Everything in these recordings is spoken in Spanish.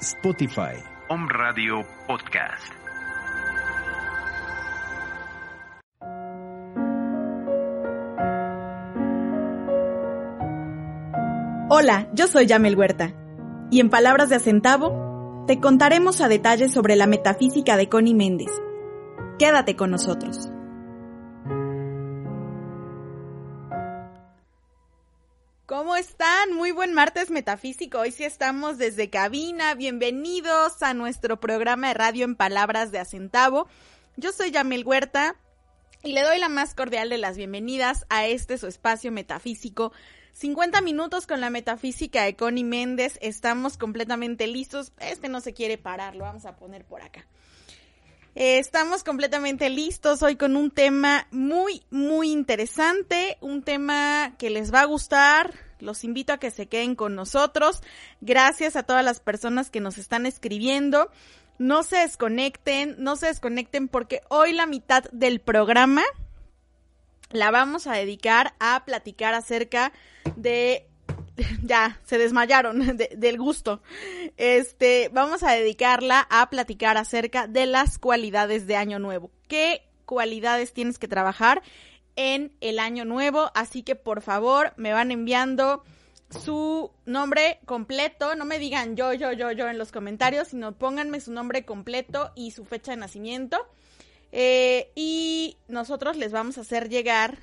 Spotify. Home Radio Podcast. Hola, yo soy Yamel Huerta. Y en palabras de Acentavo, te contaremos a detalle sobre la metafísica de Connie Méndez. Quédate con nosotros. Muy buen martes metafísico. Hoy sí estamos desde cabina. Bienvenidos a nuestro programa de radio en palabras de Acentavo. Yo soy Yamel Huerta y le doy la más cordial de las bienvenidas a este su espacio metafísico 50 minutos con la metafísica de Connie Méndez. Estamos completamente listos. Este no se quiere parar, lo vamos a poner por acá. Eh, estamos completamente listos hoy con un tema muy, muy interesante, un tema que les va a gustar. Los invito a que se queden con nosotros. Gracias a todas las personas que nos están escribiendo. No se desconecten, no se desconecten porque hoy la mitad del programa la vamos a dedicar a platicar acerca de ya se desmayaron de, del gusto. Este, vamos a dedicarla a platicar acerca de las cualidades de Año Nuevo. ¿Qué cualidades tienes que trabajar en el Año Nuevo? Así que por favor, me van enviando su nombre completo, no me digan yo, yo, yo, yo en los comentarios, sino pónganme su nombre completo y su fecha de nacimiento. Eh, y nosotros les vamos a hacer llegar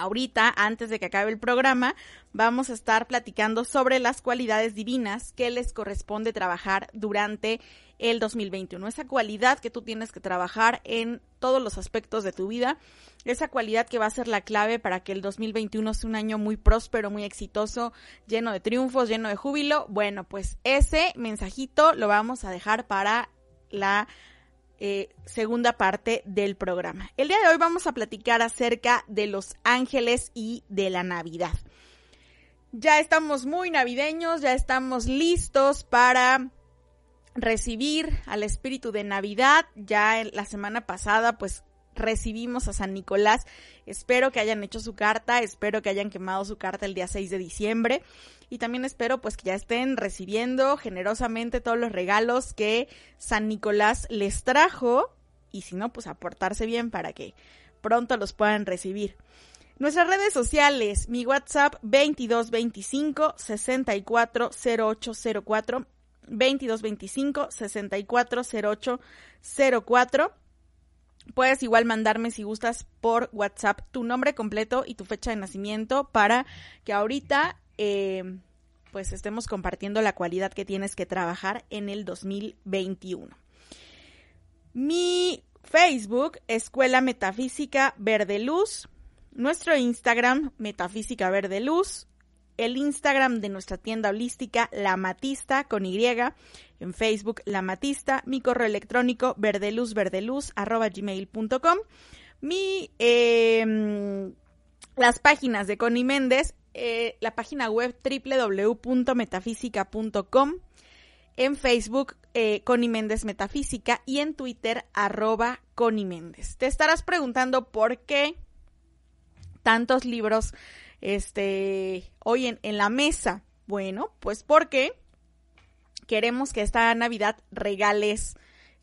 ahorita, antes de que acabe el programa, vamos a estar platicando sobre las cualidades divinas que les corresponde trabajar durante el 2021. Esa cualidad que tú tienes que trabajar en todos los aspectos de tu vida, esa cualidad que va a ser la clave para que el 2021 sea un año muy próspero, muy exitoso, lleno de triunfos, lleno de júbilo. Bueno, pues ese mensajito lo vamos a dejar para la eh, segunda parte del programa. El día de hoy vamos a platicar acerca de los ángeles y de la Navidad. Ya estamos muy navideños, ya estamos listos para recibir al espíritu de Navidad. Ya la semana pasada pues recibimos a San Nicolás. Espero que hayan hecho su carta, espero que hayan quemado su carta el día 6 de diciembre y también espero pues que ya estén recibiendo generosamente todos los regalos que San Nicolás les trajo y si no pues aportarse bien para que pronto los puedan recibir. Nuestras redes sociales, mi WhatsApp 2225 640804 2225 640804 Puedes igual mandarme si gustas por WhatsApp tu nombre completo y tu fecha de nacimiento para que ahorita eh, pues estemos compartiendo la cualidad que tienes que trabajar en el 2021. Mi Facebook, Escuela Metafísica Verde Luz. Nuestro Instagram, Metafísica Verde Luz. El Instagram de nuestra tienda holística, La Matista, con Y. En Facebook, La Matista. Mi correo electrónico, verdeluzverdeluz, arroba gmail.com. Mi eh, las páginas de Connie Méndez, eh, la página web www.metafísica.com, en Facebook eh, Connie Metafísica y en Twitter arroba Connie. Te estarás preguntando por qué tantos libros este, hoy en, en la mesa. Bueno, pues porque queremos que esta Navidad regales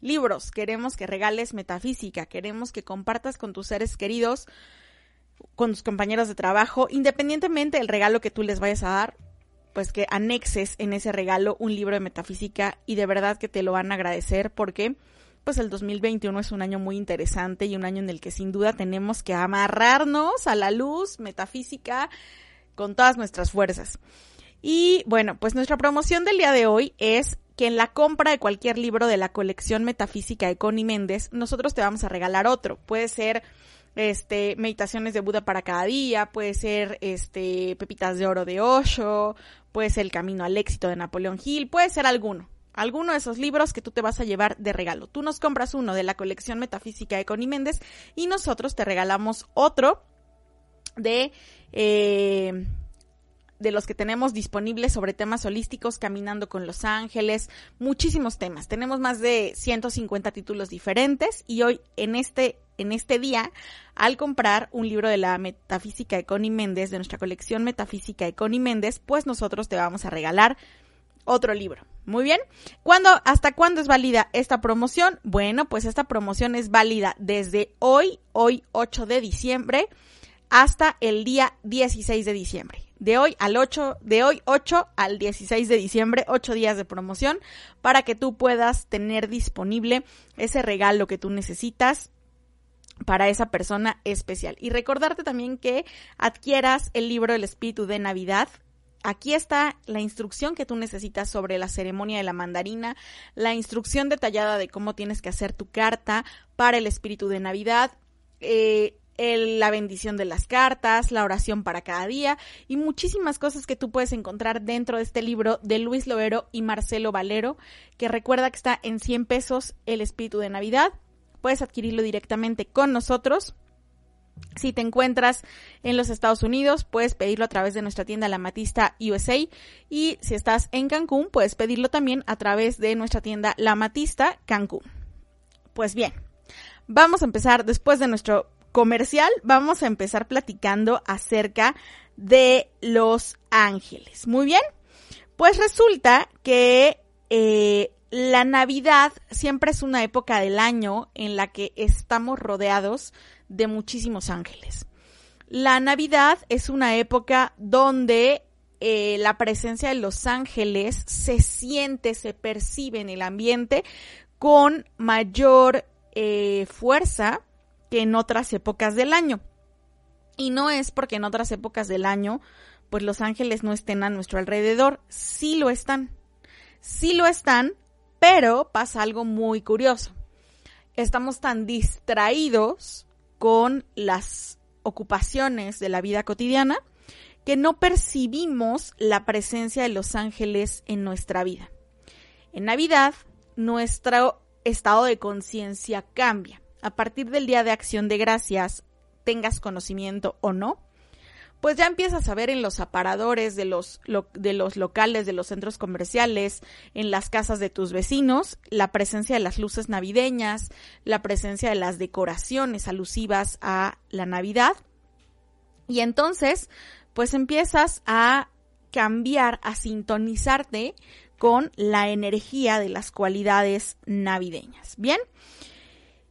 libros, queremos que regales metafísica, queremos que compartas con tus seres queridos, con tus compañeros de trabajo, independientemente del regalo que tú les vayas a dar, pues que anexes en ese regalo un libro de metafísica y de verdad que te lo van a agradecer porque pues el 2021 es un año muy interesante y un año en el que sin duda tenemos que amarrarnos a la luz metafísica con todas nuestras fuerzas. Y bueno, pues nuestra promoción del día de hoy es que en la compra de cualquier libro de la colección metafísica de Connie Méndez, nosotros te vamos a regalar otro. Puede ser este meditaciones de Buda para cada día, puede ser este pepitas de oro de Osho, puede ser El camino al éxito de Napoleón Hill, puede ser alguno. Alguno de esos libros que tú te vas a llevar de regalo. Tú nos compras uno de la colección metafísica de Connie Méndez y nosotros te regalamos otro de eh, de los que tenemos disponibles sobre temas holísticos, Caminando con los Ángeles, muchísimos temas. Tenemos más de 150 títulos diferentes y hoy en este en este día, al comprar un libro de la Metafísica de Connie Méndez, de nuestra colección Metafísica de Connie Méndez, pues nosotros te vamos a regalar otro libro. Muy bien. ¿Cuándo, hasta cuándo es válida esta promoción? Bueno, pues esta promoción es válida desde hoy, hoy 8 de diciembre, hasta el día 16 de diciembre de hoy al 8, de hoy 8 al 16 de diciembre, 8 días de promoción para que tú puedas tener disponible ese regalo que tú necesitas para esa persona especial. Y recordarte también que adquieras el libro El Espíritu de Navidad. Aquí está la instrucción que tú necesitas sobre la ceremonia de la mandarina, la instrucción detallada de cómo tienes que hacer tu carta para el Espíritu de Navidad, eh, la bendición de las cartas, la oración para cada día y muchísimas cosas que tú puedes encontrar dentro de este libro de Luis Loero y Marcelo Valero, que recuerda que está en 100 pesos el espíritu de Navidad. Puedes adquirirlo directamente con nosotros. Si te encuentras en los Estados Unidos, puedes pedirlo a través de nuestra tienda La Matista USA. Y si estás en Cancún, puedes pedirlo también a través de nuestra tienda La Matista Cancún. Pues bien, vamos a empezar después de nuestro comercial, vamos a empezar platicando acerca de los ángeles. Muy bien, pues resulta que eh, la Navidad siempre es una época del año en la que estamos rodeados de muchísimos ángeles. La Navidad es una época donde eh, la presencia de los ángeles se siente, se percibe en el ambiente con mayor eh, fuerza que en otras épocas del año. Y no es porque en otras épocas del año, pues los ángeles no estén a nuestro alrededor. Sí lo están. Sí lo están, pero pasa algo muy curioso. Estamos tan distraídos con las ocupaciones de la vida cotidiana que no percibimos la presencia de los ángeles en nuestra vida. En Navidad, nuestro estado de conciencia cambia a partir del Día de Acción de Gracias, tengas conocimiento o no, pues ya empiezas a ver en los aparadores de los, de los locales, de los centros comerciales, en las casas de tus vecinos, la presencia de las luces navideñas, la presencia de las decoraciones alusivas a la Navidad. Y entonces, pues empiezas a cambiar, a sintonizarte con la energía de las cualidades navideñas. Bien,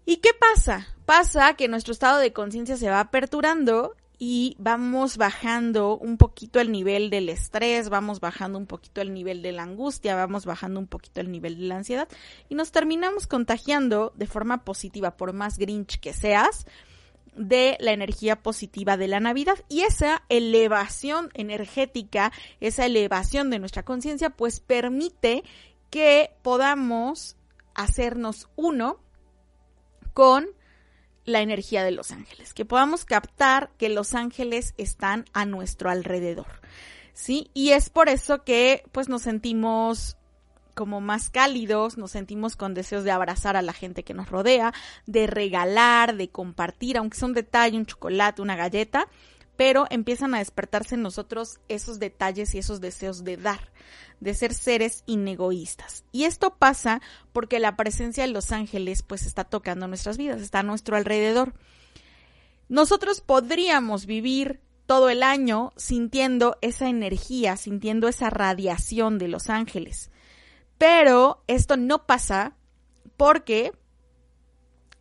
¿Y qué pasa? Pasa que nuestro estado de conciencia se va aperturando y vamos bajando un poquito el nivel del estrés, vamos bajando un poquito el nivel de la angustia, vamos bajando un poquito el nivel de la ansiedad y nos terminamos contagiando de forma positiva, por más grinch que seas, de la energía positiva de la Navidad. Y esa elevación energética, esa elevación de nuestra conciencia, pues permite que podamos hacernos uno con la energía de los ángeles, que podamos captar que los ángeles están a nuestro alrededor. ¿Sí? Y es por eso que pues nos sentimos como más cálidos, nos sentimos con deseos de abrazar a la gente que nos rodea, de regalar, de compartir, aunque sea un detalle, un chocolate, una galleta, pero empiezan a despertarse en nosotros esos detalles y esos deseos de dar, de ser seres inegoístas. Y esto pasa porque la presencia de los ángeles pues está tocando nuestras vidas, está a nuestro alrededor. Nosotros podríamos vivir todo el año sintiendo esa energía, sintiendo esa radiación de los ángeles. Pero esto no pasa porque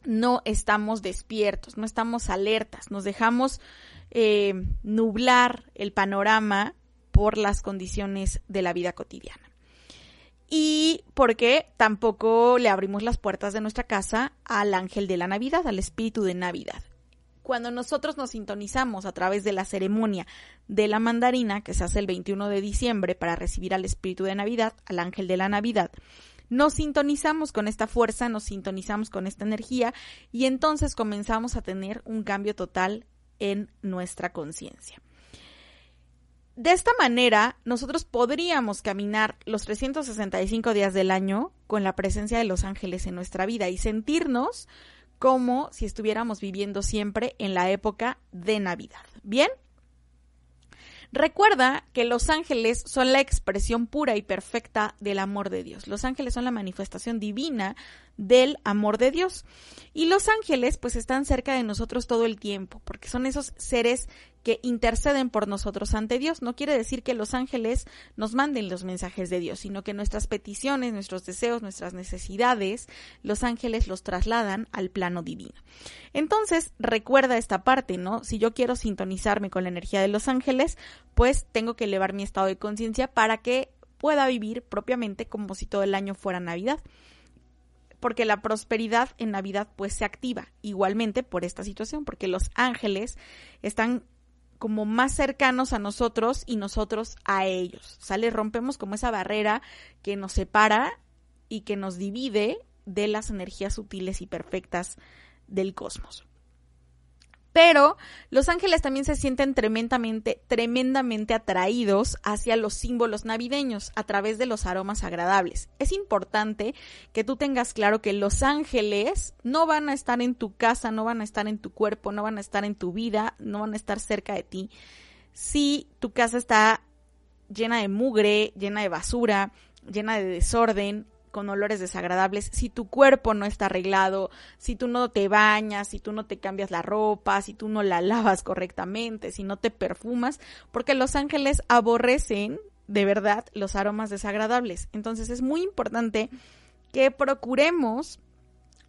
no estamos despiertos, no estamos alertas, nos dejamos eh, nublar el panorama por las condiciones de la vida cotidiana. Y porque tampoco le abrimos las puertas de nuestra casa al ángel de la Navidad, al espíritu de Navidad. Cuando nosotros nos sintonizamos a través de la ceremonia de la mandarina, que se hace el 21 de diciembre para recibir al espíritu de Navidad, al ángel de la Navidad, nos sintonizamos con esta fuerza, nos sintonizamos con esta energía y entonces comenzamos a tener un cambio total en nuestra conciencia. De esta manera, nosotros podríamos caminar los 365 días del año con la presencia de los ángeles en nuestra vida y sentirnos como si estuviéramos viviendo siempre en la época de Navidad. ¿Bien? Recuerda que los ángeles son la expresión pura y perfecta del amor de Dios. Los ángeles son la manifestación divina del amor de Dios. Y los ángeles pues están cerca de nosotros todo el tiempo, porque son esos seres que interceden por nosotros ante Dios. No quiere decir que los ángeles nos manden los mensajes de Dios, sino que nuestras peticiones, nuestros deseos, nuestras necesidades, los ángeles los trasladan al plano divino. Entonces, recuerda esta parte, ¿no? Si yo quiero sintonizarme con la energía de los ángeles, pues tengo que elevar mi estado de conciencia para que pueda vivir propiamente como si todo el año fuera Navidad porque la prosperidad en Navidad pues se activa igualmente por esta situación, porque los ángeles están como más cercanos a nosotros y nosotros a ellos. ¿Sale? Rompemos como esa barrera que nos separa y que nos divide de las energías sutiles y perfectas del cosmos. Pero los ángeles también se sienten tremendamente, tremendamente atraídos hacia los símbolos navideños a través de los aromas agradables. Es importante que tú tengas claro que los ángeles no van a estar en tu casa, no van a estar en tu cuerpo, no van a estar en tu vida, no van a estar cerca de ti. Si tu casa está llena de mugre, llena de basura, llena de desorden, con olores desagradables, si tu cuerpo no está arreglado, si tú no te bañas, si tú no te cambias la ropa, si tú no la lavas correctamente, si no te perfumas, porque los ángeles aborrecen de verdad los aromas desagradables. Entonces es muy importante que procuremos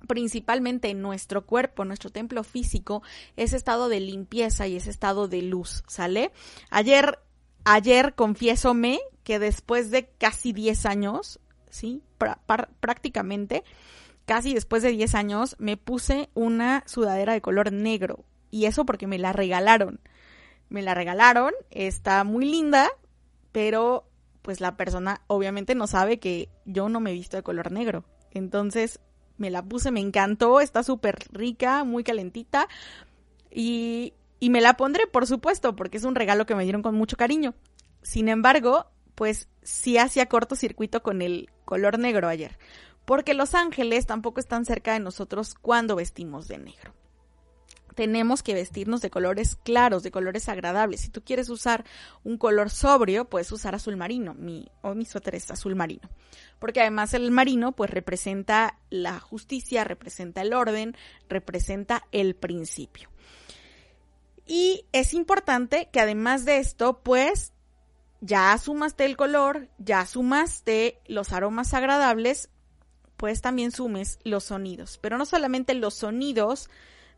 principalmente en nuestro cuerpo, nuestro templo físico, ese estado de limpieza y ese estado de luz, ¿sale? Ayer, ayer confiésome que después de casi 10 años ¿sí? prácticamente, casi después de 10 años, me puse una sudadera de color negro. Y eso porque me la regalaron. Me la regalaron, está muy linda, pero pues la persona obviamente no sabe que yo no me he visto de color negro. Entonces me la puse, me encantó, está súper rica, muy calentita. Y, y me la pondré, por supuesto, porque es un regalo que me dieron con mucho cariño. Sin embargo, pues sí hacía cortocircuito con el color negro ayer, porque los ángeles tampoco están cerca de nosotros cuando vestimos de negro. Tenemos que vestirnos de colores claros, de colores agradables. Si tú quieres usar un color sobrio, puedes usar azul marino. Mi, o mi es azul marino. Porque además el marino pues representa la justicia, representa el orden, representa el principio. Y es importante que además de esto, pues ya sumaste el color, ya sumaste los aromas agradables, pues también sumes los sonidos. Pero no solamente los sonidos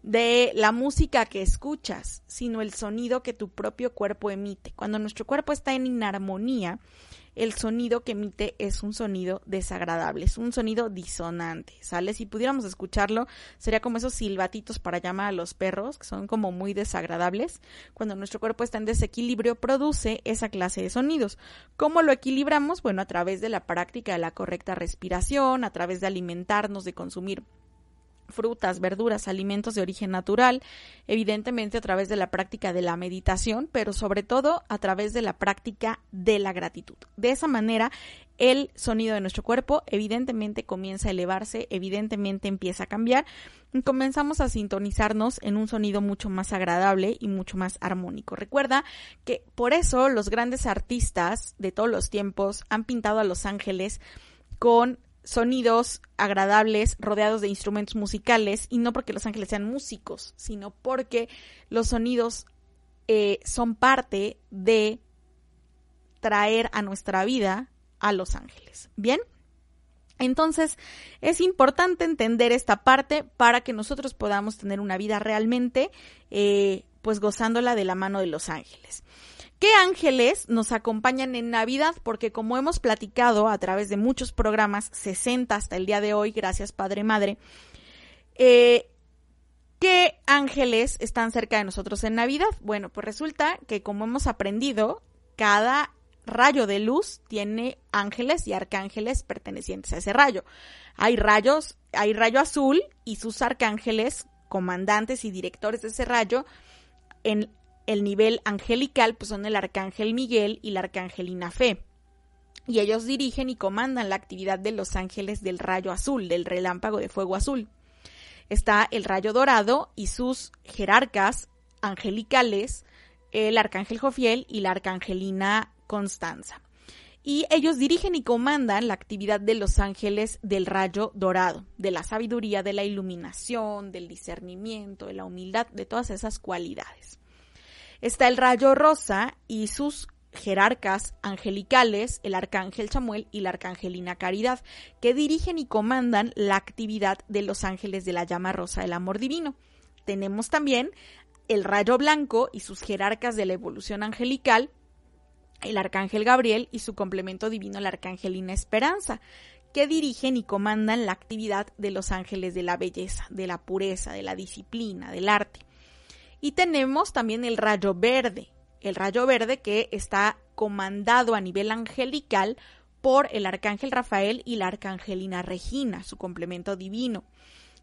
de la música que escuchas, sino el sonido que tu propio cuerpo emite. Cuando nuestro cuerpo está en inarmonía, el sonido que emite es un sonido desagradable, es un sonido disonante. Si pudiéramos escucharlo, sería como esos silbatitos para llamar a los perros, que son como muy desagradables. Cuando nuestro cuerpo está en desequilibrio, produce esa clase de sonidos. ¿Cómo lo equilibramos? Bueno, a través de la práctica de la correcta respiración, a través de alimentarnos, de consumir frutas, verduras, alimentos de origen natural, evidentemente a través de la práctica de la meditación, pero sobre todo a través de la práctica de la gratitud. De esa manera, el sonido de nuestro cuerpo evidentemente comienza a elevarse, evidentemente empieza a cambiar y comenzamos a sintonizarnos en un sonido mucho más agradable y mucho más armónico. Recuerda que por eso los grandes artistas de todos los tiempos han pintado a los ángeles con sonidos agradables rodeados de instrumentos musicales y no porque los ángeles sean músicos, sino porque los sonidos eh, son parte de traer a nuestra vida a los ángeles. Bien. Entonces, es importante entender esta parte para que nosotros podamos tener una vida realmente, eh, pues gozándola de la mano de los ángeles. ¿Qué ángeles nos acompañan en Navidad? Porque como hemos platicado a través de muchos programas, 60 hasta el día de hoy, gracias Padre Madre, eh, ¿qué ángeles están cerca de nosotros en Navidad? Bueno, pues resulta que como hemos aprendido, cada rayo de luz tiene ángeles y arcángeles pertenecientes a ese rayo. Hay rayos, hay rayo azul y sus arcángeles, comandantes y directores de ese rayo, en el nivel angelical pues son el arcángel Miguel y la arcángelina Fe. Y ellos dirigen y comandan la actividad de los ángeles del rayo azul, del relámpago de fuego azul. Está el rayo dorado y sus jerarcas angelicales, el arcángel Jofiel y la arcangelina Constanza. Y ellos dirigen y comandan la actividad de los ángeles del rayo dorado, de la sabiduría, de la iluminación, del discernimiento, de la humildad, de todas esas cualidades. Está el rayo rosa y sus jerarcas angelicales, el arcángel Samuel y la arcangelina Caridad, que dirigen y comandan la actividad de los ángeles de la llama rosa del amor divino. Tenemos también el rayo blanco y sus jerarcas de la evolución angelical, el arcángel Gabriel y su complemento divino, la arcangelina Esperanza, que dirigen y comandan la actividad de los ángeles de la belleza, de la pureza, de la disciplina, del arte. Y tenemos también el rayo verde, el rayo verde que está comandado a nivel angelical por el arcángel Rafael y la arcangelina Regina, su complemento divino,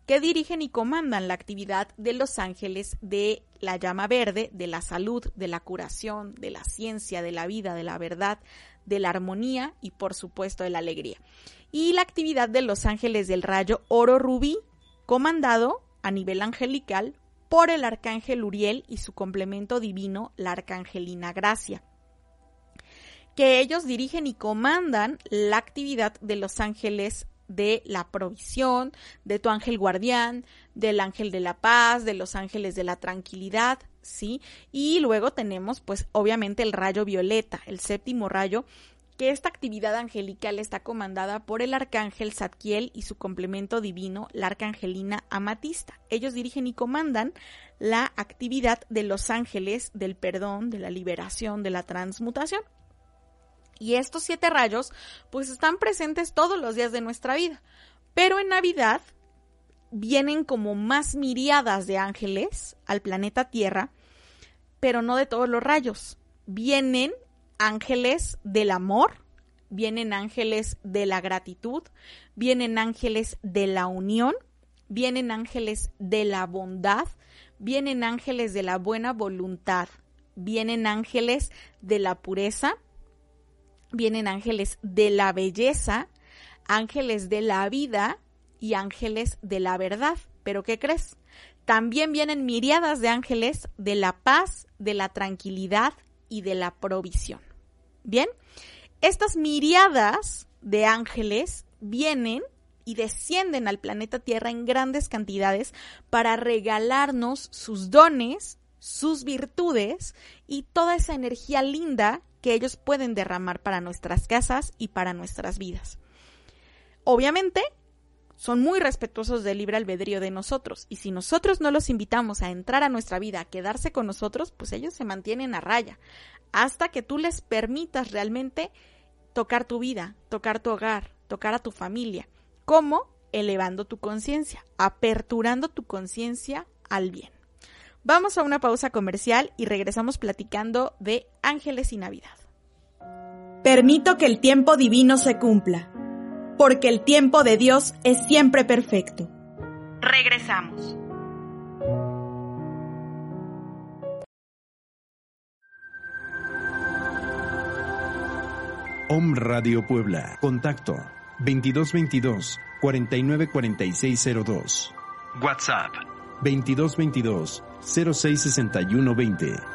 que dirigen y comandan la actividad de los ángeles de la llama verde, de la salud, de la curación, de la ciencia, de la vida, de la verdad, de la armonía y por supuesto de la alegría. Y la actividad de los ángeles del rayo oro rubí, comandado a nivel angelical por el arcángel Uriel y su complemento divino, la arcangelina Gracia que ellos dirigen y comandan la actividad de los ángeles de la provisión, de tu ángel guardián, del ángel de la paz, de los ángeles de la tranquilidad, ¿sí? Y luego tenemos, pues, obviamente el rayo violeta, el séptimo rayo, que esta actividad angelical está comandada por el arcángel Zadkiel y su complemento divino, la arcangelina Amatista. Ellos dirigen y comandan la actividad de los ángeles del perdón, de la liberación, de la transmutación. Y estos siete rayos, pues están presentes todos los días de nuestra vida. Pero en Navidad vienen como más miriadas de ángeles al planeta Tierra, pero no de todos los rayos. Vienen ángeles del amor, vienen ángeles de la gratitud, vienen ángeles de la unión, vienen ángeles de la bondad, vienen ángeles de la buena voluntad, vienen ángeles de la pureza, vienen ángeles de la belleza, ángeles de la vida y ángeles de la verdad. Pero ¿qué crees? También vienen miriadas de ángeles de la paz, de la tranquilidad y de la provisión. Bien, estas miriadas de ángeles vienen y descienden al planeta Tierra en grandes cantidades para regalarnos sus dones, sus virtudes y toda esa energía linda que ellos pueden derramar para nuestras casas y para nuestras vidas. Obviamente, son muy respetuosos del libre albedrío de nosotros y si nosotros no los invitamos a entrar a nuestra vida, a quedarse con nosotros, pues ellos se mantienen a raya hasta que tú les permitas realmente tocar tu vida, tocar tu hogar, tocar a tu familia. ¿Cómo? Elevando tu conciencia, aperturando tu conciencia al bien. Vamos a una pausa comercial y regresamos platicando de ángeles y Navidad. Permito que el tiempo divino se cumpla, porque el tiempo de Dios es siempre perfecto. Regresamos. Om Radio Puebla. Contacto 2222 494602. WhatsApp 2222 066120.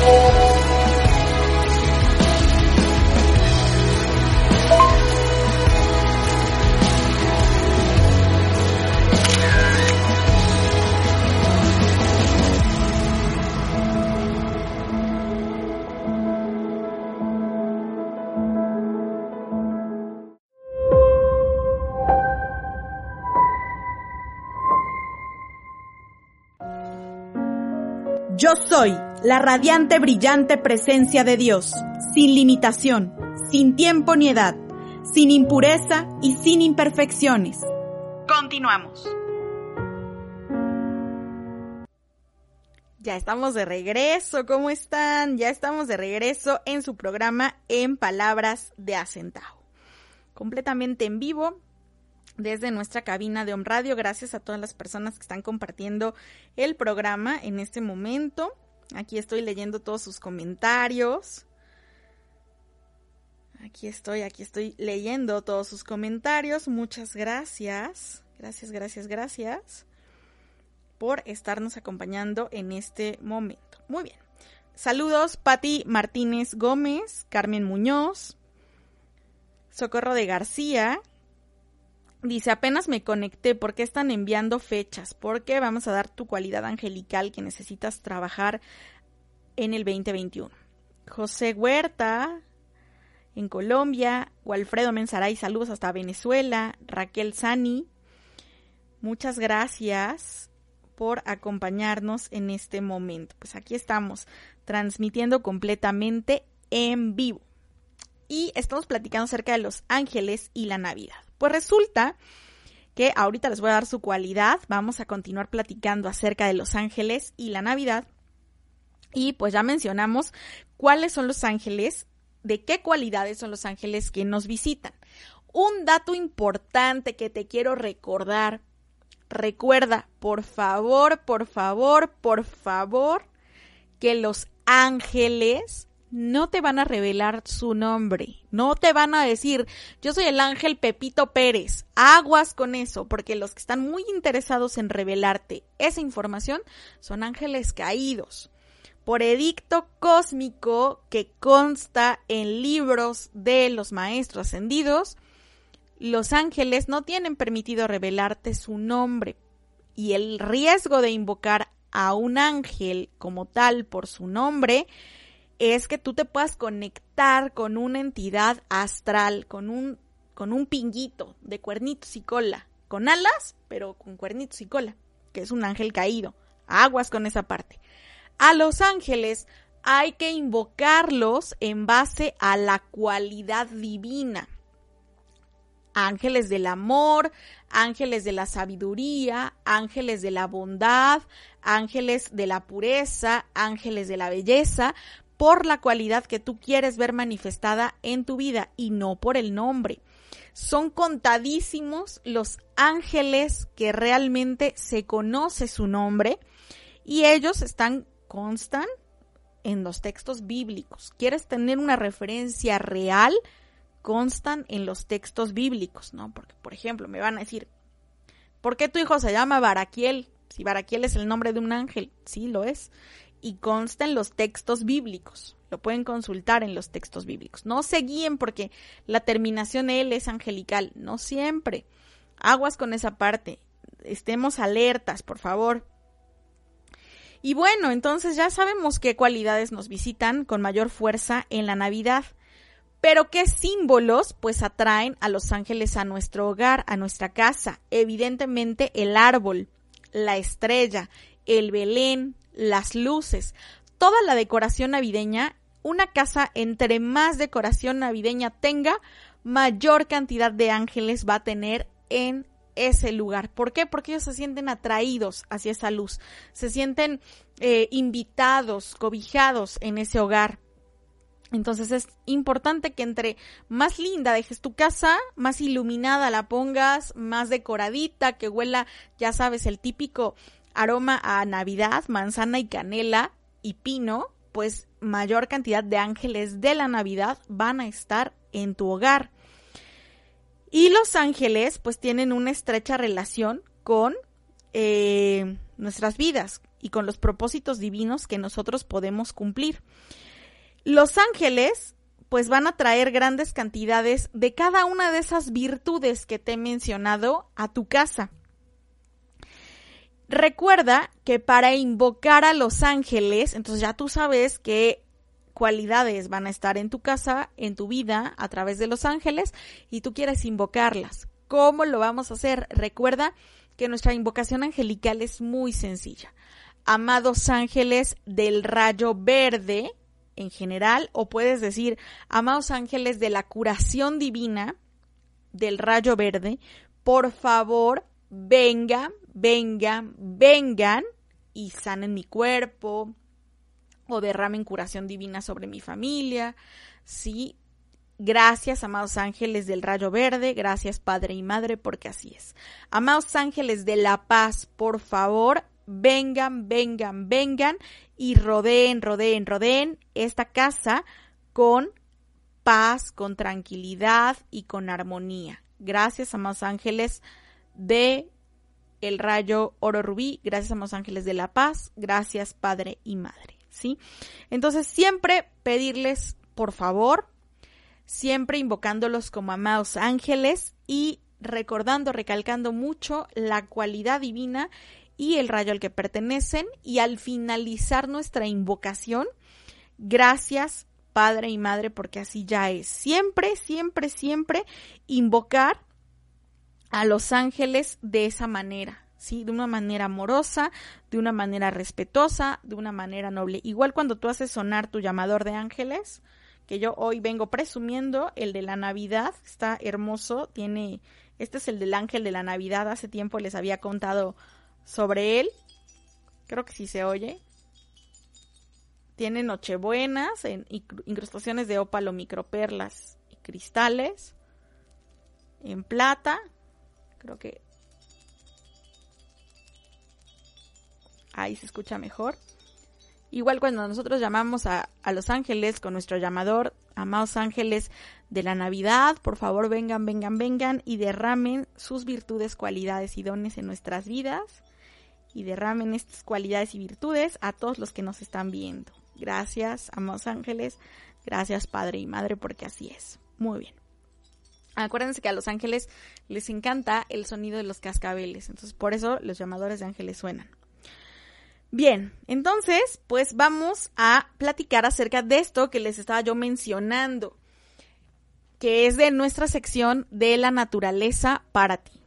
Thank you. Yo soy la radiante, brillante presencia de Dios, sin limitación, sin tiempo ni edad, sin impureza y sin imperfecciones. Continuamos. Ya estamos de regreso, ¿cómo están? Ya estamos de regreso en su programa En Palabras de Acentavo. Completamente en vivo desde nuestra cabina de Om Radio. Gracias a todas las personas que están compartiendo el programa en este momento. Aquí estoy leyendo todos sus comentarios. Aquí estoy, aquí estoy leyendo todos sus comentarios. Muchas gracias. Gracias, gracias, gracias por estarnos acompañando en este momento. Muy bien. Saludos, Patti Martínez Gómez, Carmen Muñoz, Socorro de García. Dice, apenas me conecté, ¿por qué están enviando fechas? Porque vamos a dar tu cualidad angelical que necesitas trabajar en el 2021. José Huerta, en Colombia, Walfredo Mensaray, saludos hasta Venezuela, Raquel Sani, muchas gracias por acompañarnos en este momento. Pues aquí estamos transmitiendo completamente en vivo. Y estamos platicando acerca de los ángeles y la Navidad. Pues resulta que ahorita les voy a dar su cualidad. Vamos a continuar platicando acerca de los ángeles y la Navidad. Y pues ya mencionamos cuáles son los ángeles, de qué cualidades son los ángeles que nos visitan. Un dato importante que te quiero recordar. Recuerda, por favor, por favor, por favor, que los ángeles no te van a revelar su nombre, no te van a decir, yo soy el ángel Pepito Pérez, aguas con eso, porque los que están muy interesados en revelarte esa información son ángeles caídos. Por edicto cósmico que consta en libros de los maestros ascendidos, los ángeles no tienen permitido revelarte su nombre y el riesgo de invocar a un ángel como tal por su nombre es que tú te puedas conectar con una entidad astral, con un, con un pinguito de cuernitos y cola, con alas, pero con cuernitos y cola, que es un ángel caído. Aguas con esa parte. A los ángeles hay que invocarlos en base a la cualidad divina. Ángeles del amor, ángeles de la sabiduría, ángeles de la bondad, ángeles de la pureza, ángeles de la belleza, por la cualidad que tú quieres ver manifestada en tu vida y no por el nombre. Son contadísimos los ángeles que realmente se conoce su nombre y ellos están, constan en los textos bíblicos. ¿Quieres tener una referencia real? Constan en los textos bíblicos, ¿no? Porque, por ejemplo, me van a decir, ¿por qué tu hijo se llama Baraquiel? Si Baraquiel es el nombre de un ángel, sí lo es y consta en los textos bíblicos. Lo pueden consultar en los textos bíblicos. No se guíen porque la terminación él es angelical. No siempre. Aguas con esa parte. Estemos alertas, por favor. Y bueno, entonces ya sabemos qué cualidades nos visitan con mayor fuerza en la Navidad. Pero qué símbolos pues atraen a los ángeles a nuestro hogar, a nuestra casa. Evidentemente el árbol, la estrella, el Belén, las luces, toda la decoración navideña. Una casa entre más decoración navideña tenga, mayor cantidad de ángeles va a tener en ese lugar. ¿Por qué? Porque ellos se sienten atraídos hacia esa luz, se sienten eh, invitados, cobijados en ese hogar. Entonces es importante que entre más linda dejes tu casa, más iluminada la pongas, más decoradita, que huela, ya sabes, el típico aroma a Navidad, manzana y canela y pino, pues mayor cantidad de ángeles de la Navidad van a estar en tu hogar. Y los ángeles pues tienen una estrecha relación con eh, nuestras vidas y con los propósitos divinos que nosotros podemos cumplir. Los ángeles pues van a traer grandes cantidades de cada una de esas virtudes que te he mencionado a tu casa. Recuerda que para invocar a los ángeles, entonces ya tú sabes que cualidades van a estar en tu casa, en tu vida, a través de los ángeles, y tú quieres invocarlas. ¿Cómo lo vamos a hacer? Recuerda que nuestra invocación angelical es muy sencilla. Amados ángeles del rayo verde, en general, o puedes decir, amados ángeles de la curación divina del rayo verde, por favor, vengan, vengan, vengan y sanen mi cuerpo, o derramen curación divina sobre mi familia. Sí, gracias, amados ángeles del rayo verde, gracias Padre y Madre, porque así es. Amados ángeles de la paz, por favor, vengan, vengan, vengan y rodeen, rodeen, rodeen esta casa con paz, con tranquilidad y con armonía. Gracias, amados ángeles de el rayo oro rubí, gracias, amados ángeles de la paz, gracias Padre y Madre. ¿sí? Entonces siempre pedirles, por favor, siempre invocándolos como amados ángeles y recordando, recalcando mucho la cualidad divina y el rayo al que pertenecen y al finalizar nuestra invocación, gracias Padre y Madre, porque así ya es. Siempre, siempre, siempre invocar a los ángeles de esa manera, ¿sí? De una manera amorosa, de una manera respetuosa, de una manera noble. Igual cuando tú haces sonar tu llamador de ángeles, que yo hoy vengo presumiendo, el de la Navidad, está hermoso, tiene, este es el del ángel de la Navidad, hace tiempo les había contado sobre él, creo que sí se oye. Tiene nochebuenas, en, incrustaciones de ópalo, microperlas y cristales, en plata, creo que ahí se escucha mejor. Igual cuando nosotros llamamos a, los ángeles con nuestro llamador, amados ángeles de la Navidad, por favor vengan, vengan, vengan y derramen sus virtudes, cualidades y dones en nuestras vidas y derramen estas cualidades y virtudes a todos los que nos están viendo. Gracias, amados ángeles, gracias Padre y Madre, porque así es. Muy bien. Acuérdense que a los ángeles les encanta el sonido de los cascabeles, entonces por eso los llamadores de ángeles suenan. Bien, entonces, pues vamos a platicar acerca de esto que les estaba yo mencionando, que es de nuestra sección de la naturaleza para ti.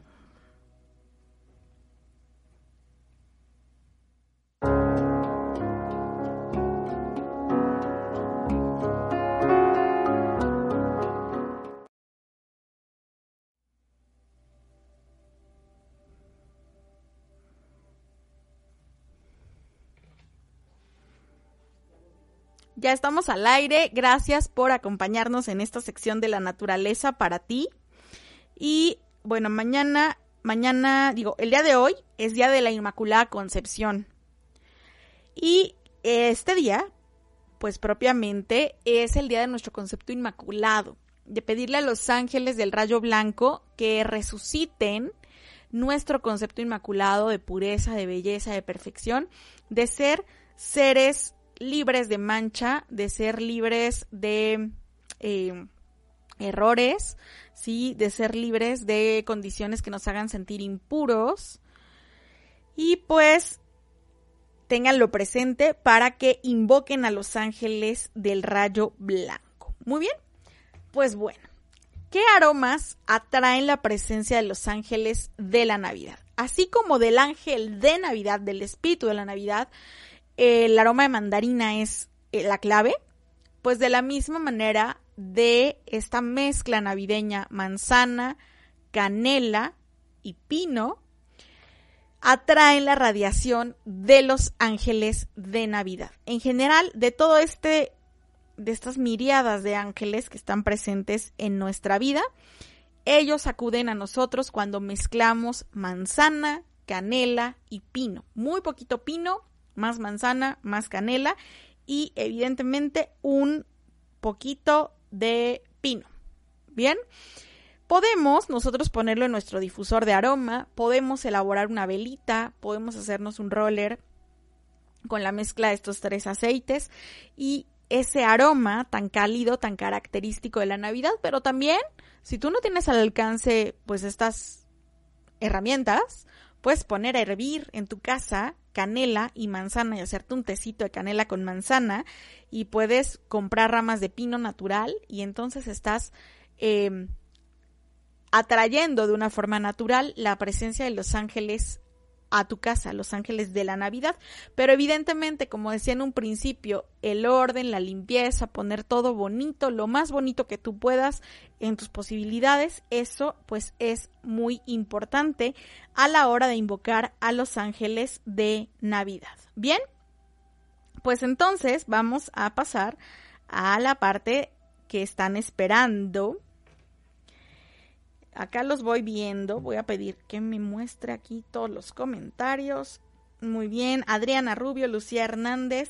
Ya estamos al aire. Gracias por acompañarnos en esta sección de la naturaleza para ti. Y bueno, mañana, mañana, digo, el día de hoy es día de la Inmaculada Concepción. Y este día, pues propiamente, es el día de nuestro concepto inmaculado, de pedirle a los ángeles del rayo blanco que resuciten nuestro concepto inmaculado de pureza, de belleza, de perfección, de ser seres libres de mancha, de ser libres de eh, errores, ¿sí? De ser libres de condiciones que nos hagan sentir impuros. Y pues ténganlo presente para que invoquen a los ángeles del rayo blanco. Muy bien, pues bueno, ¿qué aromas atraen la presencia de los ángeles de la Navidad? Así como del ángel de Navidad, del espíritu de la Navidad, el aroma de mandarina es eh, la clave, pues de la misma manera de esta mezcla navideña manzana, canela y pino, atraen la radiación de los ángeles de Navidad. En general, de todo este, de estas miriadas de ángeles que están presentes en nuestra vida, ellos acuden a nosotros cuando mezclamos manzana, canela y pino. Muy poquito pino, más manzana, más canela y evidentemente un poquito de pino. Bien. Podemos nosotros ponerlo en nuestro difusor de aroma, podemos elaborar una velita, podemos hacernos un roller con la mezcla de estos tres aceites y ese aroma tan cálido, tan característico de la Navidad, pero también si tú no tienes al alcance pues estas herramientas, puedes poner a hervir en tu casa canela y manzana y hacerte un tecito de canela con manzana y puedes comprar ramas de pino natural y entonces estás eh, atrayendo de una forma natural la presencia de los ángeles a tu casa, los ángeles de la Navidad. Pero evidentemente, como decía en un principio, el orden, la limpieza, poner todo bonito, lo más bonito que tú puedas en tus posibilidades, eso pues es muy importante a la hora de invocar a los ángeles de Navidad. Bien, pues entonces vamos a pasar a la parte que están esperando Acá los voy viendo. Voy a pedir que me muestre aquí todos los comentarios. Muy bien. Adriana Rubio, Lucía Hernández.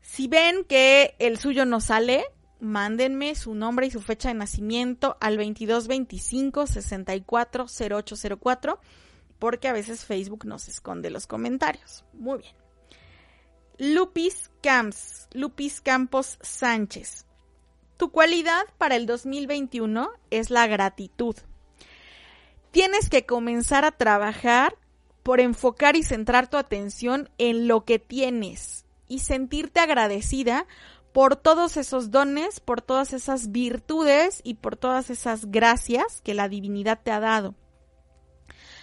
Si ven que el suyo no sale, mándenme su nombre y su fecha de nacimiento al 2225 640804 porque a veces Facebook nos esconde los comentarios. Muy bien. Lupis Camps, Lupis Campos Sánchez. Tu cualidad para el 2021 es la gratitud. Tienes que comenzar a trabajar por enfocar y centrar tu atención en lo que tienes y sentirte agradecida por todos esos dones, por todas esas virtudes y por todas esas gracias que la divinidad te ha dado.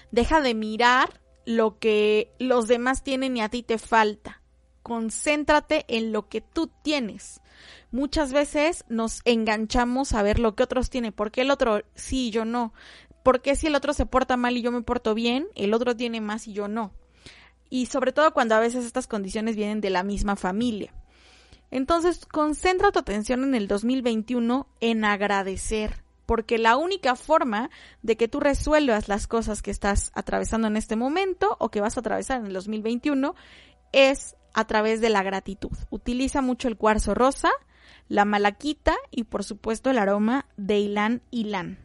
Deja de mirar lo que los demás tienen y a ti te falta. Concéntrate en lo que tú tienes muchas veces nos enganchamos a ver lo que otros tienen. ¿Por qué el otro sí y yo no? ¿Por qué si el otro se porta mal y yo me porto bien, el otro tiene más y yo no? Y sobre todo cuando a veces estas condiciones vienen de la misma familia. Entonces, concentra tu atención en el 2021 en agradecer, porque la única forma de que tú resuelvas las cosas que estás atravesando en este momento o que vas a atravesar en el 2021 es a través de la gratitud. Utiliza mucho el cuarzo rosa, la malaquita y por supuesto el aroma de Ilan Ilan.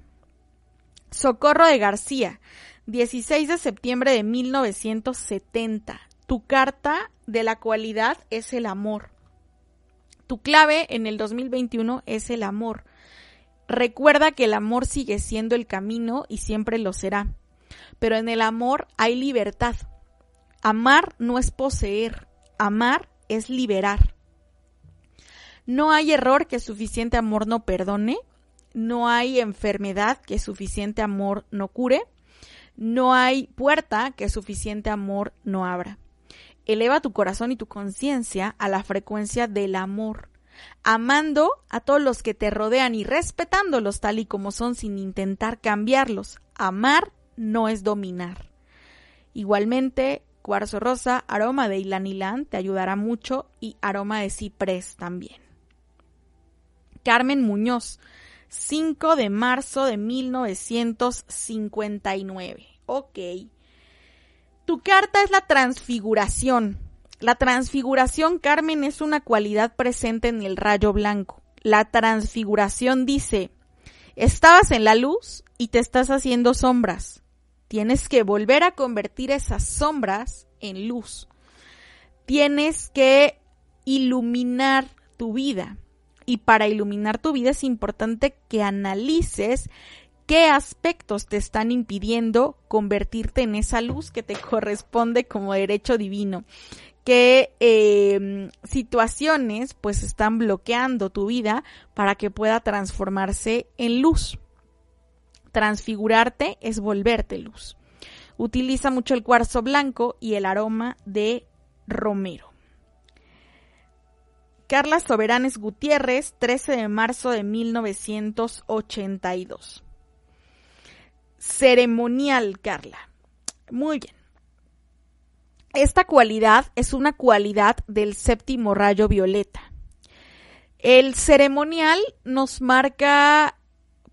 Socorro de García, 16 de septiembre de 1970. Tu carta de la cualidad es el amor. Tu clave en el 2021 es el amor. Recuerda que el amor sigue siendo el camino y siempre lo será. Pero en el amor hay libertad. Amar no es poseer, amar es liberar. No hay error que suficiente amor no perdone, no hay enfermedad que suficiente amor no cure, no hay puerta que suficiente amor no abra. Eleva tu corazón y tu conciencia a la frecuencia del amor, amando a todos los que te rodean y respetándolos tal y como son sin intentar cambiarlos. Amar no es dominar. Igualmente, cuarzo rosa, aroma de ilanilán te ayudará mucho y aroma de ciprés también. Carmen Muñoz, 5 de marzo de 1959. Ok. Tu carta es la transfiguración. La transfiguración, Carmen, es una cualidad presente en el rayo blanco. La transfiguración dice, estabas en la luz y te estás haciendo sombras. Tienes que volver a convertir esas sombras en luz. Tienes que iluminar tu vida y para iluminar tu vida es importante que analices qué aspectos te están impidiendo convertirte en esa luz que te corresponde como derecho divino qué eh, situaciones pues están bloqueando tu vida para que pueda transformarse en luz. Transfigurarte es volverte luz. Utiliza mucho el cuarzo blanco y el aroma de romero. Carla Soberanes Gutiérrez, 13 de marzo de 1982. Ceremonial, Carla. Muy bien. Esta cualidad es una cualidad del séptimo rayo violeta. El ceremonial nos marca,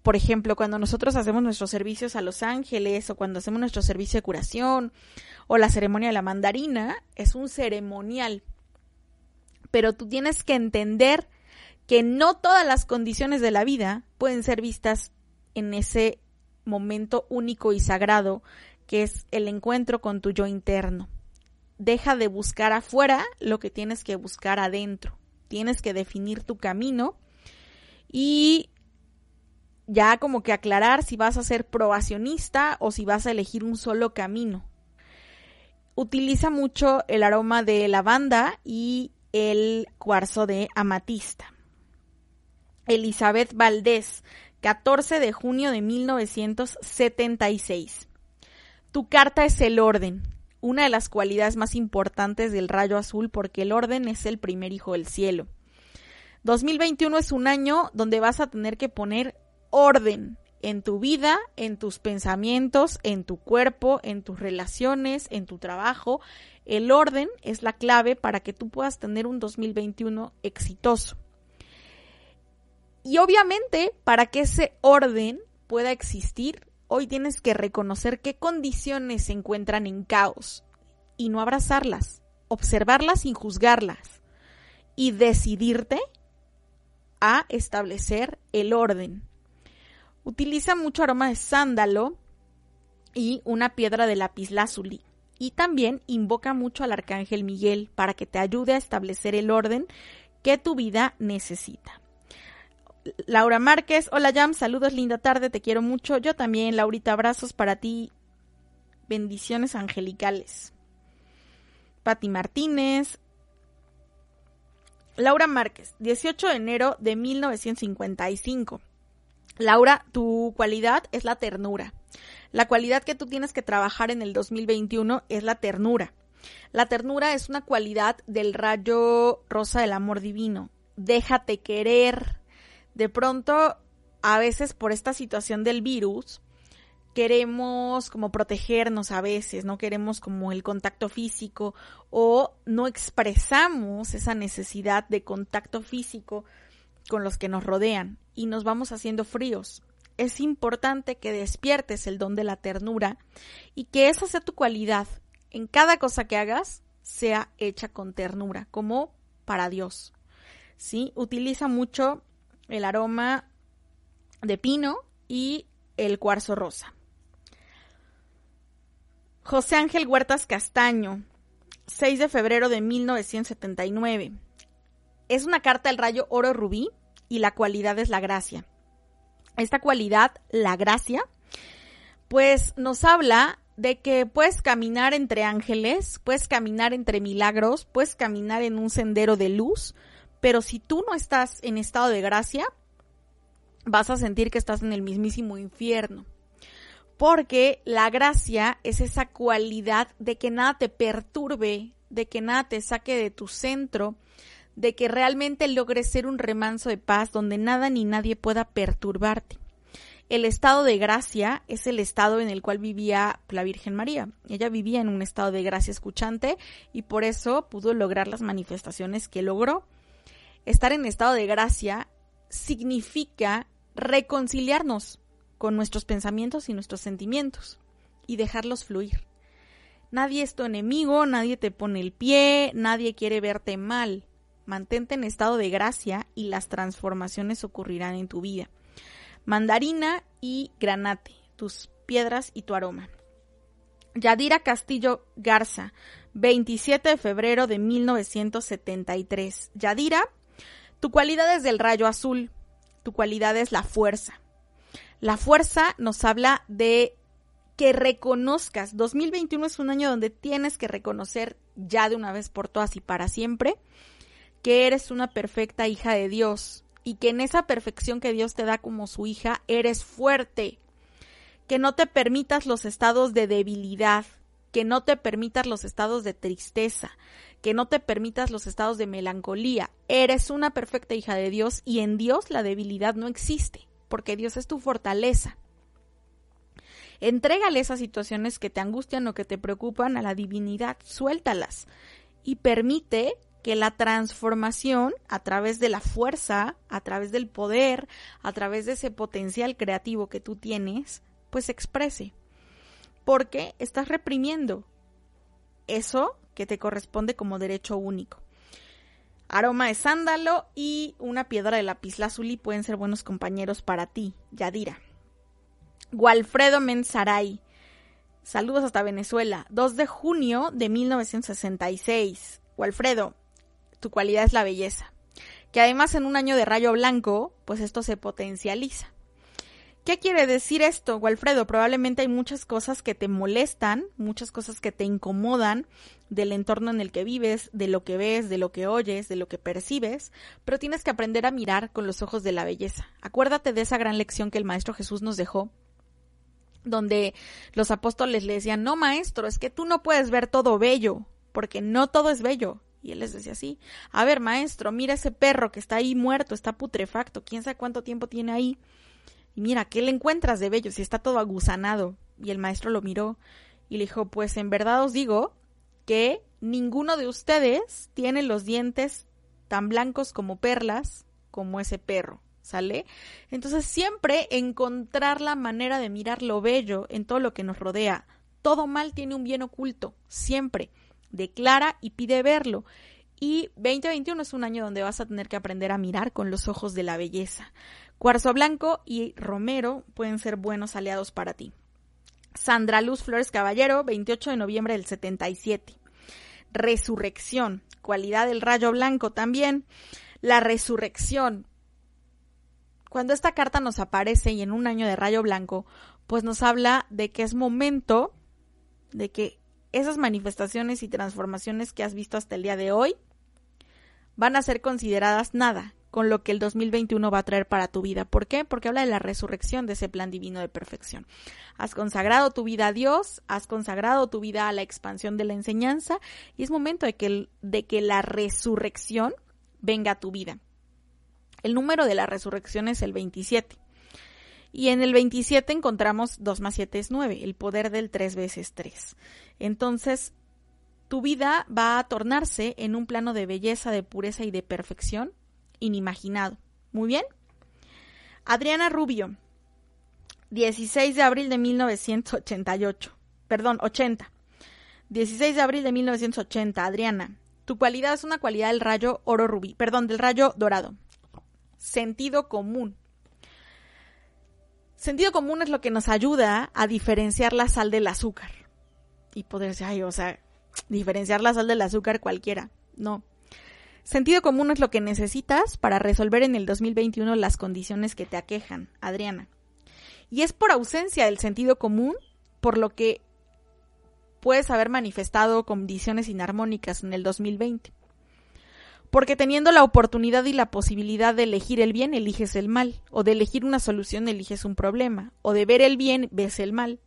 por ejemplo, cuando nosotros hacemos nuestros servicios a los ángeles o cuando hacemos nuestro servicio de curación o la ceremonia de la mandarina, es un ceremonial. Pero tú tienes que entender que no todas las condiciones de la vida pueden ser vistas en ese momento único y sagrado que es el encuentro con tu yo interno deja de buscar afuera lo que tienes que buscar adentro. Tienes que definir tu camino y ya como que aclarar si vas a ser probacionista o si vas a elegir un solo camino. Utiliza mucho el aroma de lavanda y el cuarzo de amatista. Elizabeth Valdés, 14 de junio de 1976. Tu carta es el orden una de las cualidades más importantes del rayo azul porque el orden es el primer hijo del cielo. 2021 es un año donde vas a tener que poner orden en tu vida, en tus pensamientos, en tu cuerpo, en tus relaciones, en tu trabajo. El orden es la clave para que tú puedas tener un 2021 exitoso. Y obviamente, para que ese orden pueda existir, Hoy tienes que reconocer qué condiciones se encuentran en caos y no abrazarlas, observarlas sin juzgarlas y decidirte a establecer el orden. Utiliza mucho aroma de sándalo y una piedra de lapislázuli. Y también invoca mucho al arcángel Miguel para que te ayude a establecer el orden que tu vida necesita. Laura Márquez, hola Jam, saludos, linda tarde, te quiero mucho. Yo también, Laurita, abrazos para ti. Bendiciones angelicales. Pati Martínez. Laura Márquez, 18 de enero de 1955. Laura, tu cualidad es la ternura. La cualidad que tú tienes que trabajar en el 2021 es la ternura. La ternura es una cualidad del rayo rosa del amor divino. Déjate querer, de pronto, a veces por esta situación del virus, queremos como protegernos a veces, no queremos como el contacto físico o no expresamos esa necesidad de contacto físico con los que nos rodean y nos vamos haciendo fríos. Es importante que despiertes el don de la ternura y que esa sea tu cualidad. En cada cosa que hagas sea hecha con ternura, como para Dios. ¿Sí? Utiliza mucho el aroma de pino y el cuarzo rosa. José Ángel Huertas Castaño, 6 de febrero de 1979. Es una carta del rayo oro rubí y la cualidad es la gracia. Esta cualidad, la gracia, pues nos habla de que puedes caminar entre ángeles, puedes caminar entre milagros, puedes caminar en un sendero de luz, pero si tú no estás en estado de gracia, vas a sentir que estás en el mismísimo infierno. Porque la gracia es esa cualidad de que nada te perturbe, de que nada te saque de tu centro, de que realmente logres ser un remanso de paz donde nada ni nadie pueda perturbarte. El estado de gracia es el estado en el cual vivía la Virgen María. Ella vivía en un estado de gracia escuchante y por eso pudo lograr las manifestaciones que logró estar en estado de gracia significa reconciliarnos con nuestros pensamientos y nuestros sentimientos y dejarlos fluir. Nadie es tu enemigo, nadie te pone el pie, nadie quiere verte mal. Mantente en estado de gracia y las transformaciones ocurrirán en tu vida. Mandarina y granate, tus piedras y tu aroma. Yadira Castillo Garza, 27 de febrero de 1973. Yadira tu cualidad es del rayo azul, tu cualidad es la fuerza. La fuerza nos habla de que reconozcas. 2021 es un año donde tienes que reconocer ya de una vez por todas y para siempre que eres una perfecta hija de Dios y que en esa perfección que Dios te da como su hija eres fuerte. Que no te permitas los estados de debilidad, que no te permitas los estados de tristeza, que no te permitas los estados de melancolía. Eres una perfecta hija de Dios y en Dios la debilidad no existe, porque Dios es tu fortaleza. Entrégale esas situaciones que te angustian o que te preocupan a la divinidad, suéltalas y permite que la transformación a través de la fuerza, a través del poder, a través de ese potencial creativo que tú tienes, pues se exprese. Porque estás reprimiendo eso que te corresponde como derecho único. Aroma de sándalo y una piedra de lapislázuli pueden ser buenos compañeros para ti, Yadira. Gualfredo Mensaray. Saludos hasta Venezuela. 2 de junio de 1966. Gualfredo, tu cualidad es la belleza. Que además en un año de rayo blanco, pues esto se potencializa. ¿Qué quiere decir esto, Walfredo? Probablemente hay muchas cosas que te molestan, muchas cosas que te incomodan del entorno en el que vives, de lo que ves, de lo que oyes, de lo que percibes, pero tienes que aprender a mirar con los ojos de la belleza. Acuérdate de esa gran lección que el Maestro Jesús nos dejó, donde los apóstoles le decían, no, Maestro, es que tú no puedes ver todo bello, porque no todo es bello. Y él les decía así, a ver, Maestro, mira ese perro que está ahí muerto, está putrefacto, quién sabe cuánto tiempo tiene ahí y mira, ¿qué le encuentras de bello si está todo agusanado? Y el maestro lo miró y le dijo, pues en verdad os digo que ninguno de ustedes tiene los dientes tan blancos como perlas como ese perro, ¿sale? Entonces siempre encontrar la manera de mirar lo bello en todo lo que nos rodea. Todo mal tiene un bien oculto, siempre. Declara y pide verlo. Y 2021 es un año donde vas a tener que aprender a mirar con los ojos de la belleza. Cuarzo Blanco y Romero pueden ser buenos aliados para ti. Sandra Luz Flores Caballero, 28 de noviembre del 77. Resurrección, cualidad del rayo blanco también. La resurrección. Cuando esta carta nos aparece y en un año de rayo blanco, pues nos habla de que es momento de que esas manifestaciones y transformaciones que has visto hasta el día de hoy van a ser consideradas nada, con lo que el 2021 va a traer para tu vida. ¿Por qué? Porque habla de la resurrección de ese plan divino de perfección. Has consagrado tu vida a Dios, has consagrado tu vida a la expansión de la enseñanza y es momento de que, de que la resurrección venga a tu vida. El número de la resurrección es el 27. Y en el 27 encontramos 2 más 7 es 9, el poder del 3 veces 3. Entonces, tu vida va a tornarse en un plano de belleza, de pureza y de perfección inimaginado. Muy bien. Adriana Rubio, 16 de abril de 1988. Perdón, 80. 16 de abril de 1980. Adriana, tu cualidad es una cualidad del rayo oro rubí, perdón, del rayo dorado. Sentido común. Sentido común es lo que nos ayuda a diferenciar la sal del azúcar. Y poder decir, ay, o sea, diferenciar la sal del azúcar cualquiera. No. Sentido común es lo que necesitas para resolver en el 2021 las condiciones que te aquejan, Adriana. Y es por ausencia del sentido común por lo que puedes haber manifestado condiciones inarmónicas en el 2020. Porque teniendo la oportunidad y la posibilidad de elegir el bien, eliges el mal, o de elegir una solución, eliges un problema, o de ver el bien, ves el mal.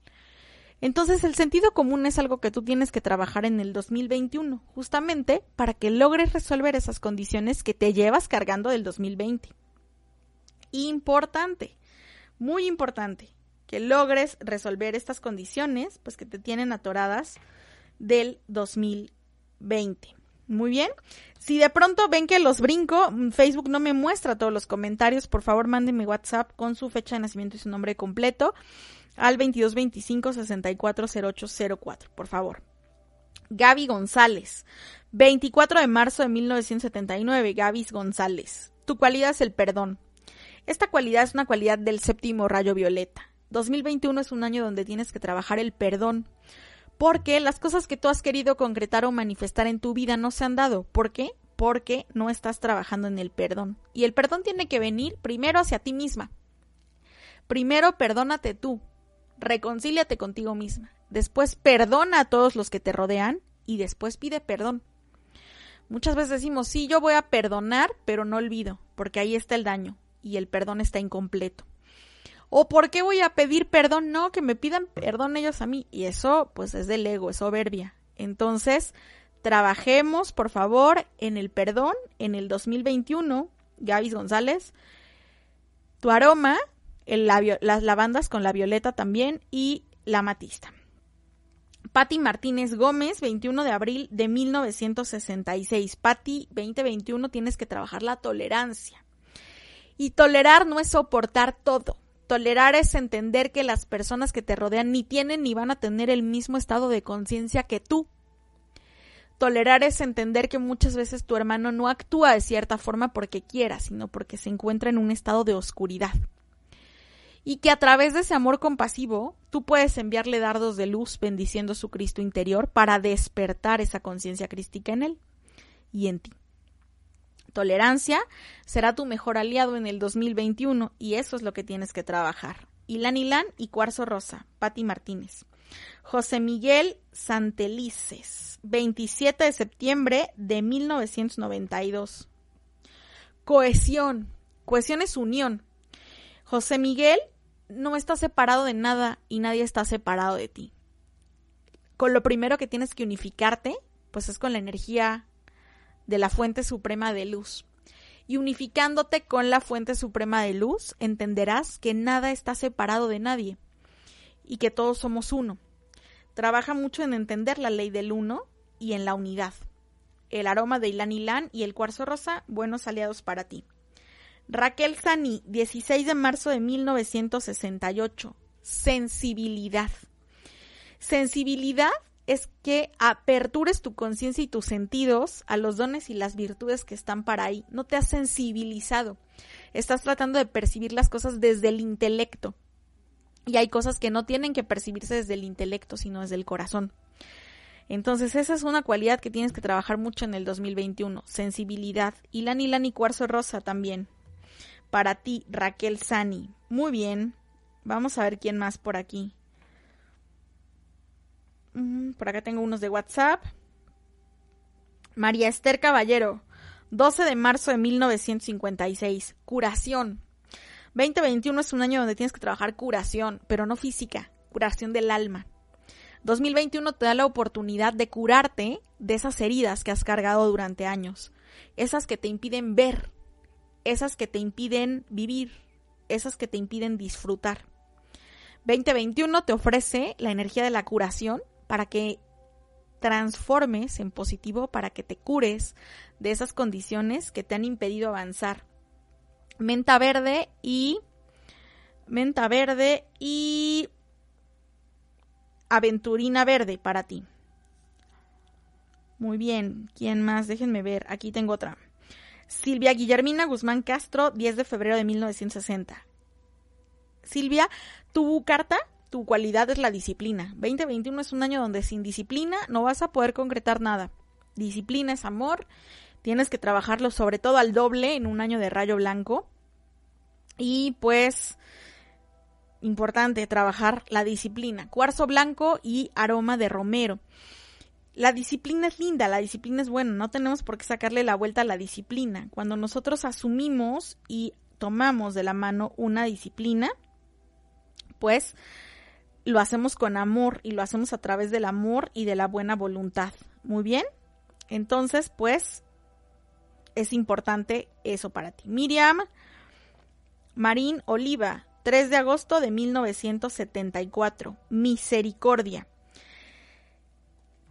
Entonces el sentido común es algo que tú tienes que trabajar en el 2021, justamente para que logres resolver esas condiciones que te llevas cargando del 2020. Importante, muy importante, que logres resolver estas condiciones, pues que te tienen atoradas del 2020. Muy bien. Si de pronto ven que los brinco, mm, Facebook no me muestra todos los comentarios, por favor mándenme WhatsApp con su fecha de nacimiento y su nombre completo al 2225 640804, por favor. Gaby González, 24 de marzo de 1979, Gaby González. Tu cualidad es el perdón. Esta cualidad es una cualidad del séptimo rayo violeta. 2021 es un año donde tienes que trabajar el perdón. Porque las cosas que tú has querido concretar o manifestar en tu vida no se han dado. ¿Por qué? Porque no estás trabajando en el perdón. Y el perdón tiene que venir primero hacia ti misma Primero perdónate tú, reconcíliate contigo misma. Después perdona a todos los que te rodean y después pide perdón. Muchas veces decimos, sí, yo voy a perdonar, pero no olvido, porque ahí está el daño y el perdón está incompleto. ¿O por qué voy a pedir perdón? No, que me pidan perdón ellos a mí. Y eso, pues, es del ego, es soberbia. Entonces, trabajemos, por favor, en el perdón en el 2021. Gavis González, tu aroma, el las lavandas con la violeta también y la matista. Patti Martínez Gómez, 21 de abril de 1966. Patti, 2021, tienes que trabajar la tolerancia. Y tolerar no es soportar todo. Tolerar es entender que las personas que te rodean ni tienen ni van a tener el mismo estado de conciencia que tú. Tolerar es entender que muchas veces tu hermano no actúa de cierta forma porque quiera, sino porque se encuentra en un estado de oscuridad y que a través de ese amor compasivo tú puedes enviarle dardos de luz bendiciendo su Cristo interior para despertar esa conciencia crística en él y en ti. Tolerancia será tu mejor aliado en el 2021 y eso es lo que tienes que trabajar. Ilan Ilan y Cuarzo Rosa, Patti Martínez. José Miguel Santelices, 27 de septiembre de 1992. Cohesión. Cohesión es unión. José Miguel no estás separado de nada y nadie está separado de ti. Con lo primero que tienes que unificarte, pues es con la energía de la fuente suprema de luz. Y unificándote con la fuente suprema de luz, entenderás que nada está separado de nadie y que todos somos uno. Trabaja mucho en entender la ley del uno y en la unidad. El aroma de Ilan Ilan y el cuarzo rosa, buenos aliados para ti. Raquel Sani, 16 de marzo de 1968. Sensibilidad. Sensibilidad es que apertures tu conciencia y tus sentidos a los dones y las virtudes que están para ahí. No te has sensibilizado. Estás tratando de percibir las cosas desde el intelecto. Y hay cosas que no tienen que percibirse desde el intelecto, sino desde el corazón. Entonces, esa es una cualidad que tienes que trabajar mucho en el 2021. Sensibilidad. Y la y cuarzo rosa también para ti, Raquel Sani. Muy bien. Vamos a ver quién más por aquí. Por acá tengo unos de WhatsApp. María Esther Caballero, 12 de marzo de 1956. Curación. 2021 es un año donde tienes que trabajar curación, pero no física, curación del alma. 2021 te da la oportunidad de curarte de esas heridas que has cargado durante años, esas que te impiden ver, esas que te impiden vivir, esas que te impiden disfrutar. 2021 te ofrece la energía de la curación para que transformes en positivo, para que te cures de esas condiciones que te han impedido avanzar. Menta verde y menta verde y aventurina verde para ti. Muy bien, ¿quién más? Déjenme ver, aquí tengo otra. Silvia Guillermina Guzmán Castro, 10 de febrero de 1960. Silvia, tu carta, tu cualidad es la disciplina. 2021 es un año donde sin disciplina no vas a poder concretar nada. Disciplina es amor, tienes que trabajarlo sobre todo al doble en un año de rayo blanco. Y pues, importante trabajar la disciplina. Cuarzo blanco y aroma de romero. La disciplina es linda, la disciplina es buena, no tenemos por qué sacarle la vuelta a la disciplina. Cuando nosotros asumimos y tomamos de la mano una disciplina, pues lo hacemos con amor y lo hacemos a través del amor y de la buena voluntad. Muy bien. Entonces, pues es importante eso para ti. Miriam Marín Oliva, 3 de agosto de 1974. Misericordia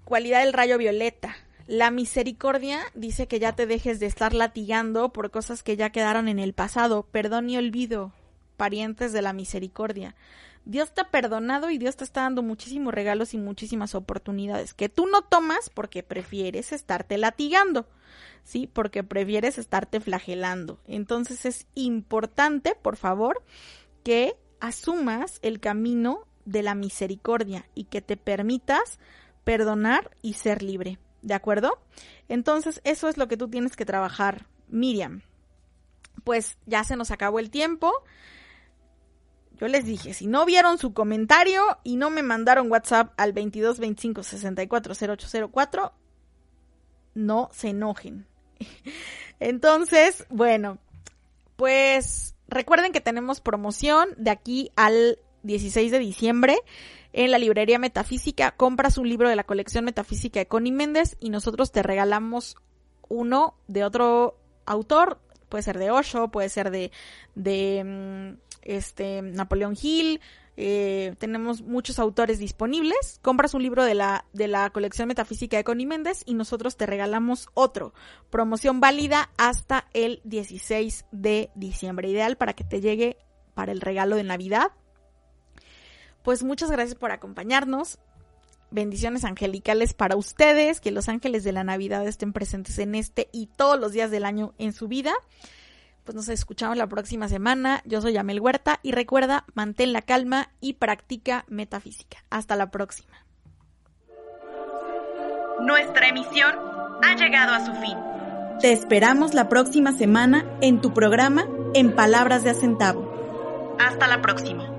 cualidad del rayo violeta. La misericordia dice que ya te dejes de estar latigando por cosas que ya quedaron en el pasado. Perdón y olvido, parientes de la misericordia. Dios te ha perdonado y Dios te está dando muchísimos regalos y muchísimas oportunidades que tú no tomas porque prefieres estarte latigando, ¿sí? Porque prefieres estarte flagelando. Entonces es importante, por favor, que asumas el camino de la misericordia y que te permitas perdonar y ser libre. ¿De acuerdo? Entonces, eso es lo que tú tienes que trabajar, Miriam. Pues ya se nos acabó el tiempo. Yo les dije, si no vieron su comentario y no me mandaron WhatsApp al 22 25 64 0804, no se enojen. Entonces, bueno, pues recuerden que tenemos promoción de aquí al 16 de diciembre en la librería Metafísica. Compras un libro de la colección Metafísica de Connie Méndez y nosotros te regalamos uno de otro autor. Puede ser de Osho, puede ser de, de mm, este, Napoleón Hill, eh, tenemos muchos autores disponibles. Compras un libro de la, de la colección metafísica de Connie Méndez y nosotros te regalamos otro. Promoción válida hasta el 16 de diciembre. Ideal para que te llegue para el regalo de Navidad. Pues muchas gracias por acompañarnos. Bendiciones angelicales para ustedes. Que los ángeles de la Navidad estén presentes en este y todos los días del año en su vida pues nos escuchamos la próxima semana. Yo soy Amel Huerta y recuerda, mantén la calma y practica metafísica. Hasta la próxima. Nuestra emisión ha llegado a su fin. Te esperamos la próxima semana en tu programa En Palabras de Acentavo. Hasta la próxima.